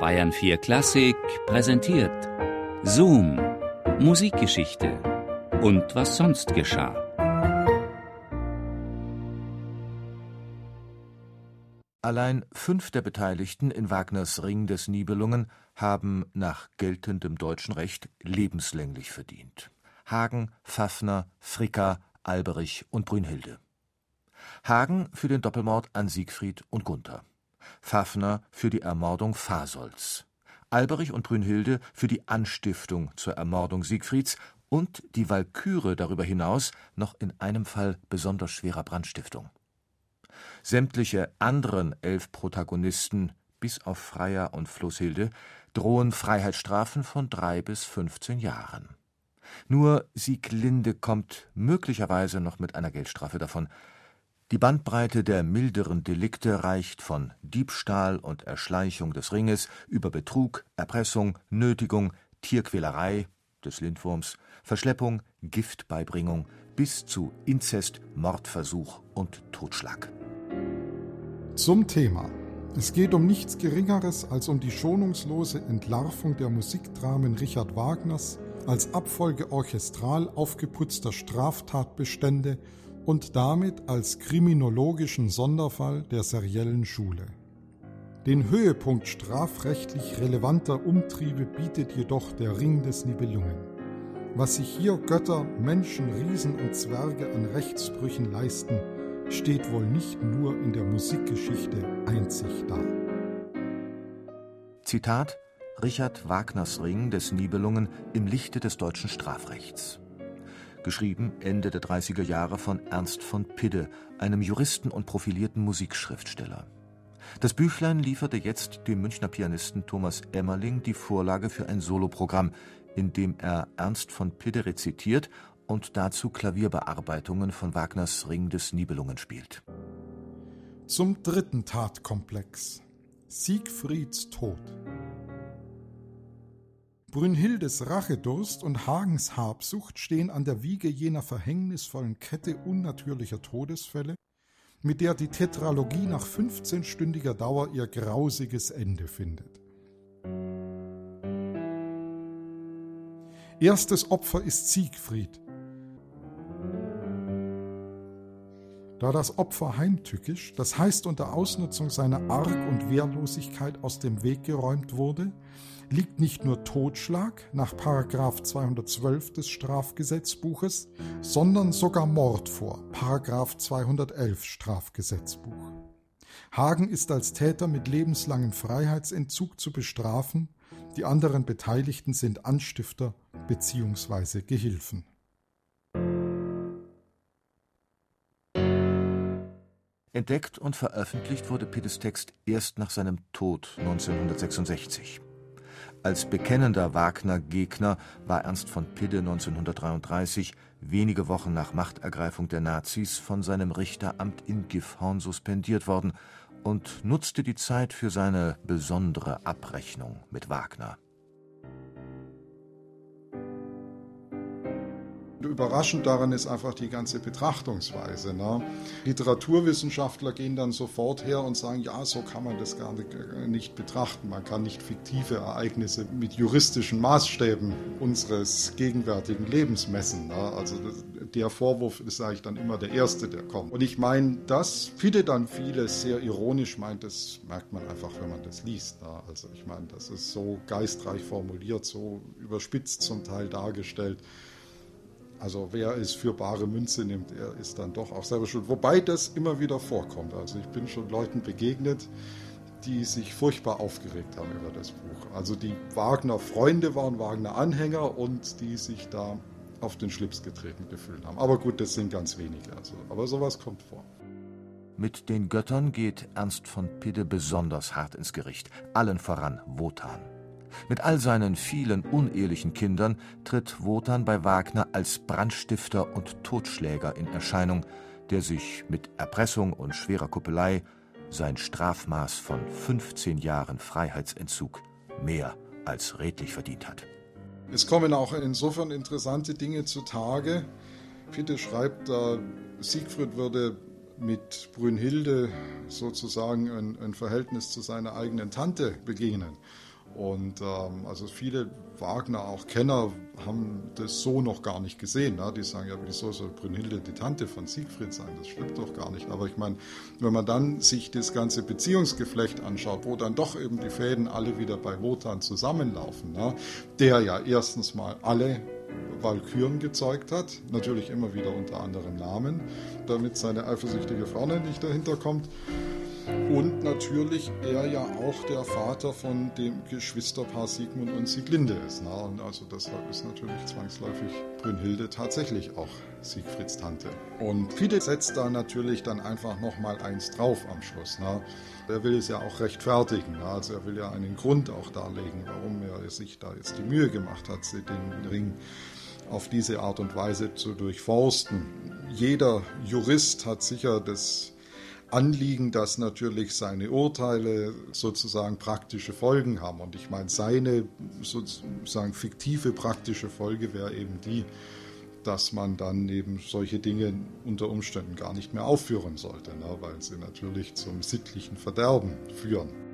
Bayern 4 Klassik präsentiert Zoom, Musikgeschichte und was sonst geschah. Allein fünf der Beteiligten in Wagners Ring des Nibelungen haben nach geltendem deutschen Recht lebenslänglich verdient. Hagen, Pfaffner, Fricker, Alberich und Brünnhilde. Hagen für den Doppelmord an Siegfried und Gunther. Pfaffner für die Ermordung Fasolds. Alberich und Brünnhilde für die Anstiftung zur Ermordung Siegfrieds und die Walküre darüber hinaus noch in einem Fall besonders schwerer Brandstiftung. Sämtliche anderen elf Protagonisten, bis auf Freier und Flosshilde, drohen Freiheitsstrafen von drei bis fünfzehn Jahren. Nur Sieglinde kommt möglicherweise noch mit einer Geldstrafe davon. Die Bandbreite der milderen Delikte reicht von Diebstahl und Erschleichung des Ringes über Betrug, Erpressung, Nötigung, Tierquälerei des Lindwurms, Verschleppung, Giftbeibringung bis zu Inzest, Mordversuch und Totschlag. Zum Thema. Es geht um nichts Geringeres als um die schonungslose Entlarvung der Musikdramen Richard Wagners als Abfolge orchestral aufgeputzter Straftatbestände und damit als kriminologischen Sonderfall der seriellen Schule. Den Höhepunkt strafrechtlich relevanter Umtriebe bietet jedoch der Ring des Nibelungen. Was sich hier Götter, Menschen, Riesen und Zwerge an Rechtsbrüchen leisten, steht wohl nicht nur in der Musikgeschichte einzig da. Zitat Richard Wagners Ring des Nibelungen im Lichte des deutschen Strafrechts. Geschrieben Ende der 30er Jahre von Ernst von Pidde, einem Juristen und profilierten Musikschriftsteller. Das Büchlein lieferte jetzt dem Münchner Pianisten Thomas Emmerling die Vorlage für ein Soloprogramm, in dem er Ernst von Pidde rezitiert und dazu Klavierbearbeitungen von Wagners Ring des Nibelungen spielt. Zum dritten Tatkomplex Siegfrieds Tod. Brünnhildes Rachedurst und Hagens Habsucht stehen an der Wiege jener verhängnisvollen Kette unnatürlicher Todesfälle, mit der die Tetralogie nach 15-stündiger Dauer ihr grausiges Ende findet. Erstes Opfer ist Siegfried, Da das Opfer heimtückisch, das heißt unter Ausnutzung seiner Arg und Wehrlosigkeit aus dem Weg geräumt wurde, liegt nicht nur Totschlag nach 212 des Strafgesetzbuches, sondern sogar Mord vor, 211 Strafgesetzbuch. Hagen ist als Täter mit lebenslangem Freiheitsentzug zu bestrafen, die anderen Beteiligten sind Anstifter bzw. Gehilfen. Entdeckt und veröffentlicht wurde Pittes Text erst nach seinem Tod 1966. Als bekennender Wagner-Gegner war Ernst von Pidde 1933, wenige Wochen nach Machtergreifung der Nazis, von seinem Richteramt in Gifhorn suspendiert worden und nutzte die Zeit für seine besondere Abrechnung mit Wagner. Überraschend daran ist einfach die ganze Betrachtungsweise. Ne? Literaturwissenschaftler gehen dann sofort her und sagen, ja, so kann man das gar nicht betrachten. Man kann nicht fiktive Ereignisse mit juristischen Maßstäben unseres gegenwärtigen Lebens messen. Ne? Also der Vorwurf ist eigentlich dann immer der erste, der kommt. Und ich meine, das viele dann vieles sehr ironisch meint, das merkt man einfach, wenn man das liest. Ne? Also ich meine, das ist so geistreich formuliert, so überspitzt zum Teil dargestellt. Also wer es für bare Münze nimmt, er ist dann doch auch selber schuld. Wobei das immer wieder vorkommt. Also ich bin schon Leuten begegnet, die sich furchtbar aufgeregt haben über das Buch. Also die Wagner-Freunde waren Wagner-Anhänger und die sich da auf den Schlips getreten gefühlt haben. Aber gut, das sind ganz wenige. Also, aber sowas kommt vor. Mit den Göttern geht Ernst von Pidde besonders hart ins Gericht, allen voran Wotan. Mit all seinen vielen unehelichen Kindern tritt Wotan bei Wagner als Brandstifter und Totschläger in Erscheinung, der sich mit Erpressung und schwerer Kuppelei sein Strafmaß von 15 Jahren Freiheitsentzug mehr als redlich verdient hat. Es kommen auch insofern interessante Dinge zutage. Fitte schreibt, äh, Siegfried würde mit Brünnhilde sozusagen ein, ein Verhältnis zu seiner eigenen Tante beginnen. Und ähm, also viele Wagner, auch Kenner, haben das so noch gar nicht gesehen. Ne? Die sagen ja, wieso soll Brünnhilde die Tante von Siegfried sein? Das stimmt doch gar nicht. Aber ich meine, wenn man dann sich das ganze Beziehungsgeflecht anschaut, wo dann doch eben die Fäden alle wieder bei Wotan zusammenlaufen, ne? der ja erstens mal alle Walküren gezeugt hat, natürlich immer wieder unter anderem Namen, damit seine eifersüchtige Frau nicht dahinter kommt. Und natürlich er ja auch der Vater von dem Geschwisterpaar Sigmund und Sieglinde ist. Ne? Und also deshalb ist natürlich zwangsläufig Brünnhilde tatsächlich auch Siegfrieds Tante. Und Fide setzt da natürlich dann einfach nochmal eins drauf am Schluss. Ne? Er will es ja auch rechtfertigen. Ne? Also er will ja einen Grund auch darlegen, warum er sich da jetzt die Mühe gemacht hat, den Ring auf diese Art und Weise zu durchforsten. Jeder Jurist hat sicher das Anliegen, dass natürlich seine Urteile sozusagen praktische Folgen haben. Und ich meine, seine sozusagen fiktive praktische Folge wäre eben die, dass man dann eben solche Dinge unter Umständen gar nicht mehr aufführen sollte, ne, weil sie natürlich zum sittlichen Verderben führen.